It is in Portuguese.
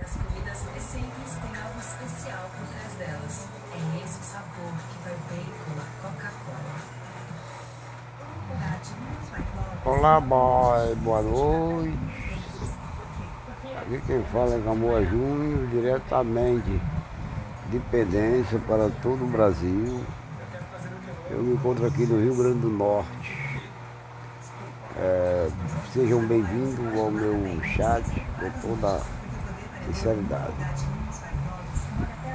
As comidas mais simples têm algo especial por trás delas. É esse o sabor que vai bem com a Coca-Cola. Olá, boy. boa noite. Aqui quem fala é Gamboa Júnior, diretamente de Pendência para todo o Brasil. Eu me encontro aqui no Rio Grande do Norte. É, sejam bem-vindos ao meu chat com toda Isso é verdade.